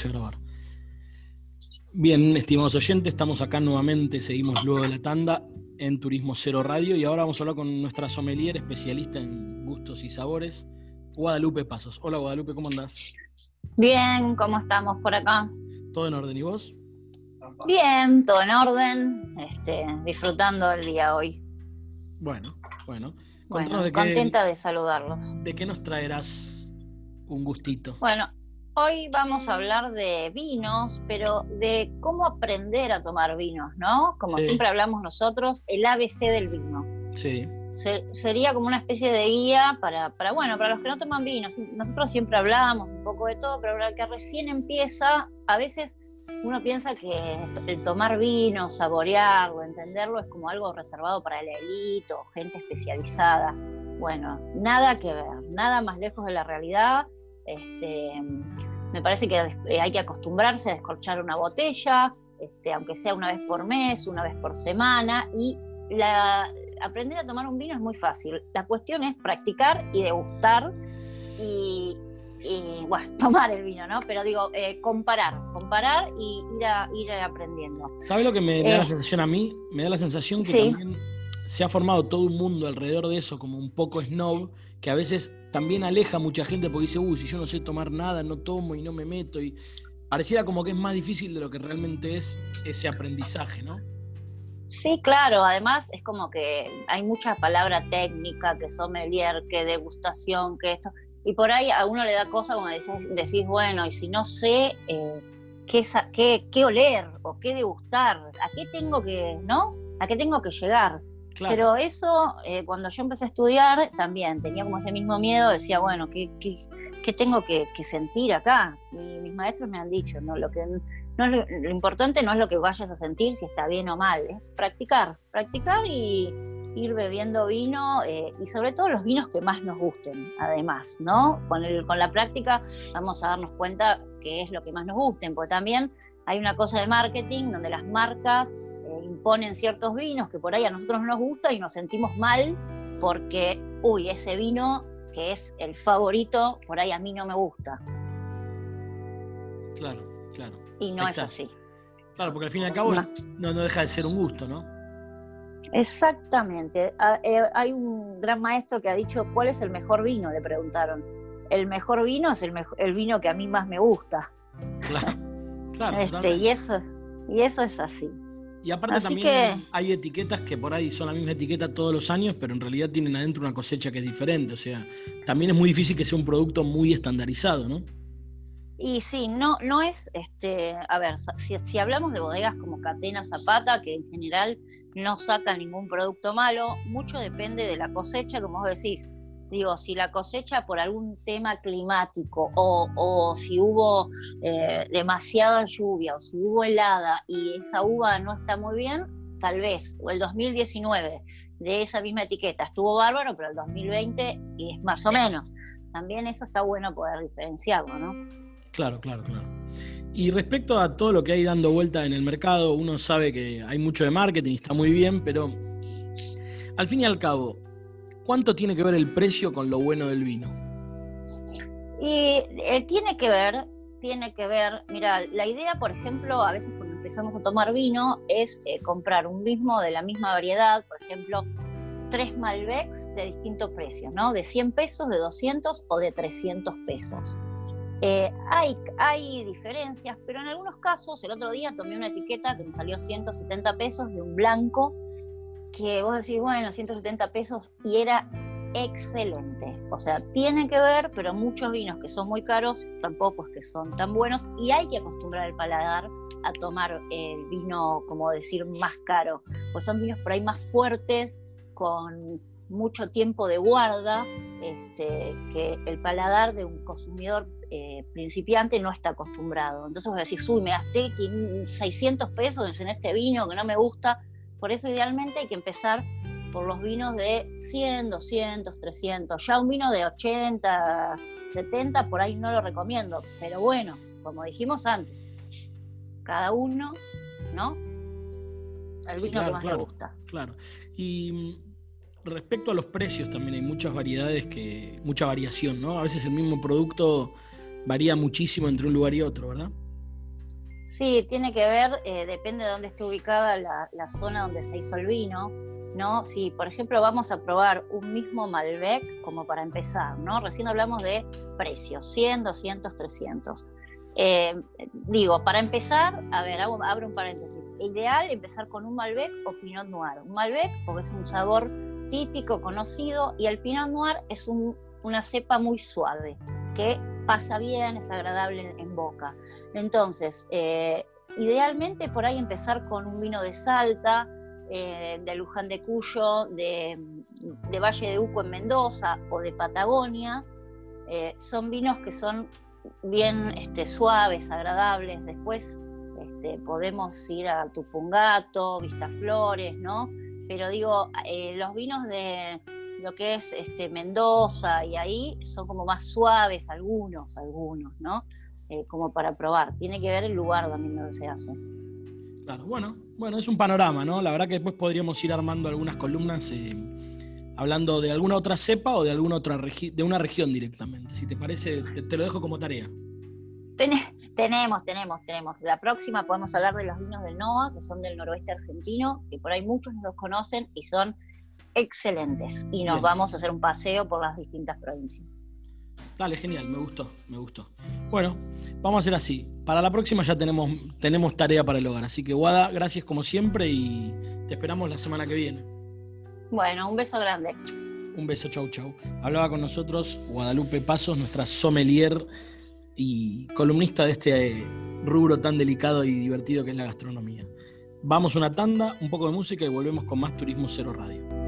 puse a grabar. Bien, estimados oyentes, estamos acá nuevamente, seguimos luego de la tanda en Turismo Cero Radio y ahora vamos a hablar con nuestra sommelier especialista en gustos y sabores, Guadalupe Pasos. Hola Guadalupe, ¿cómo andás? Bien, ¿cómo estamos por acá? ¿Todo en orden y vos? Bien, todo en orden, este, disfrutando el día hoy. Bueno, bueno. Bueno, contenta de saludarlos. ¿De qué nos traerás un gustito? Bueno, hoy vamos a hablar de vinos, pero de cómo aprender a tomar vinos, ¿no? Como siempre hablamos nosotros, el ABC del vino. Sí. sería como una especie de guía para, para, bueno, para los que no toman vinos. Nosotros siempre hablamos un poco de todo, pero para el que recién empieza, a veces uno piensa que el tomar vino, saborearlo, entenderlo es como algo reservado para el élite o gente especializada. Bueno, nada que ver, nada más lejos de la realidad. Este, me parece que eh, hay que acostumbrarse a descorchar una botella, este, aunque sea una vez por mes, una vez por semana, y aprender a tomar un vino es muy fácil. La cuestión es practicar y degustar y, y bueno, tomar el vino, ¿no? Pero digo, eh, comparar, comparar y ir, a, ir aprendiendo. ¿Sabes lo que me, da la eh, sensación a mí? Me da la sensación que también se ha formado todo un mundo alrededor de eso, como un poco snob, que a veces también aleja a mucha gente porque dice, uy, si yo no sé tomar nada, no tomo y no me meto. Y pareciera como que es más difícil de lo que realmente es ese aprendizaje, ¿no? Sí, claro, además es como que hay mucha palabra técnica, que sommelier, que degustación, que esto y por ahí a uno le da cosa como decís, decís bueno, y si no sé eh, qué, qué, oler o qué degustar, a qué tengo que, ¿no? A qué tengo que llegar. Pero eso, eh, cuando yo empecé a estudiar, también tenía como ese mismo miedo, decía, bueno, ¿qué, qué, tengo que, sentir acá? mis maestros me han dicho, ¿no? Lo que no lo importante no es lo que vayas a sentir, si está bien o mal, es practicar, practicar y, ir bebiendo vino eh, y sobre todo los vinos que más nos gusten, además, ¿no? Con, el, con la práctica vamos a darnos cuenta qué es lo que más nos gusten, porque también hay una cosa de marketing donde las marcas imponen ciertos vinos que por ahí a nosotros no nos gusta y nos sentimos mal porque, uy, ese vino que es el favorito, por ahí a mí no me gusta. Claro, claro. Y no es así. Claro, porque al fin y al cabo no, no deja de ser un gusto, ¿no? Exactamente. Eh, hay un gran maestro que ha dicho, ¿cuál es el mejor vino? Le preguntaron. El mejor vino es el, el vino que a mí más me gusta. Claro, claro. Este, y, eso, y eso es así. Y aparte también hay etiquetas que por ahí son la misma etiqueta todos los años, pero en realidad tienen adentro una cosecha que es diferente. O sea, también es muy difícil que sea un producto muy estandarizado, ¿no? Y sí, no, no es, este, a ver, si, si, hablamos de bodegas como Catena Zapata, que en general no sacan ningún producto malo, mucho depende de la cosecha, como vos decís. Digo, si la cosecha por algún tema climático o, o si hubo eh, demasiada lluvia o si hubo helada y esa uva no está muy bien, tal vez, o el 2019 de esa misma etiqueta estuvo bárbaro, pero el 2020 y es más o menos. También eso está bueno poder diferenciarlo, ¿no? Claro, claro, claro. Y respecto a todo lo que hay dando vuelta en el mercado, uno sabe que hay mucho de marketing, está muy bien, pero al fin y al cabo, ¿cuánto tiene que ver el precio con lo bueno del vino? Y eh, tiene que ver, tiene que ver, mira, la idea, por ejemplo, a veces cuando empezamos a tomar vino es eh, comprar un mismo de la misma variedad, por ejemplo, tres Malbecs de distintos precios, ¿no? De 100 pesos, de 200 o de 300 pesos. Eh, hay, hay diferencias, pero en algunos casos, el otro día tomé una etiqueta que me salió 170 pesos de un blanco, que vos decís, bueno, 170 pesos, y era excelente. O sea, tiene que ver, pero muchos vinos que son muy caros tampoco es que son tan buenos, y hay que acostumbrar el paladar a tomar el vino, como decir, más caro, pues son vinos por ahí más fuertes, con mucho tiempo de guarda, este, que el paladar de un consumidor eh, principiante no está acostumbrado. Entonces vos decís, uy, me gasté 600 pesos en este vino que no me gusta. Por eso idealmente hay que empezar por los vinos de 100, 200, 300. Ya un vino de 80, 70, por ahí no lo recomiendo. Pero bueno, como dijimos antes, cada uno, ¿no? El vino que más le gusta. Claro. Y respecto a los precios también hay muchas variedades que, mucha variación, ¿no? A veces el mismo producto varía muchísimo entre un lugar y otro, ¿verdad? Sí, tiene que ver, eh, depende de dónde esté ubicada la, zona donde se hizo el vino, ¿no? Si, por ejemplo, vamos a probar un mismo Malbec, como para empezar, ¿no? Recién hablamos de precios, 100, 200, 300. digo, para empezar, a ver, abro un paréntesis. Ideal empezar con un Malbec o Pinot Noir. Un Malbec porque es un sabor típico, conocido, y el Pinot Noir es una cepa muy suave, que pasa bien, es agradable en, boca. Entonces, eh, idealmente por ahí empezar con un vino de Salta, eh, de Luján de Cuyo, de, Valle de Uco en Mendoza o de Patagonia. Eh, son vinos que son bien este, suaves, agradables. Después este, podemos ir a Tupungato, Vistaflores, ¿no? Pero digo, los vinos de, lo que es este, Mendoza y ahí son como más suaves algunos, algunos, ¿no? Eh, como para probar. Tiene que ver el lugar también donde se hace. Claro, bueno, bueno, es un panorama, ¿no? La verdad que después podríamos ir armando algunas columnas eh, hablando de alguna otra cepa o de alguna otra de una región directamente. Si te parece, te, lo dejo como tarea. tenemos, tenemos, tenemos. La próxima podemos hablar de los vinos del NOA, que son del noroeste argentino, que por ahí muchos no los conocen y son excelentes y nos vamos a hacer un paseo por las distintas provincias. Dale, genial, me gustó, me gustó. Bueno, vamos a hacer así. Para la próxima ya tenemos, tenemos tarea para el hogar. Así que, Guada, gracias como siempre y te esperamos la semana que viene. Bueno, un beso grande. Un beso, chau, chau. Hablaba con nosotros Guadalupe Pasos, nuestra sommelier y columnista de este rubro tan delicado y divertido que es la gastronomía. Vamos una tanda, un poco de música y volvemos con más Turismo Cero Radio.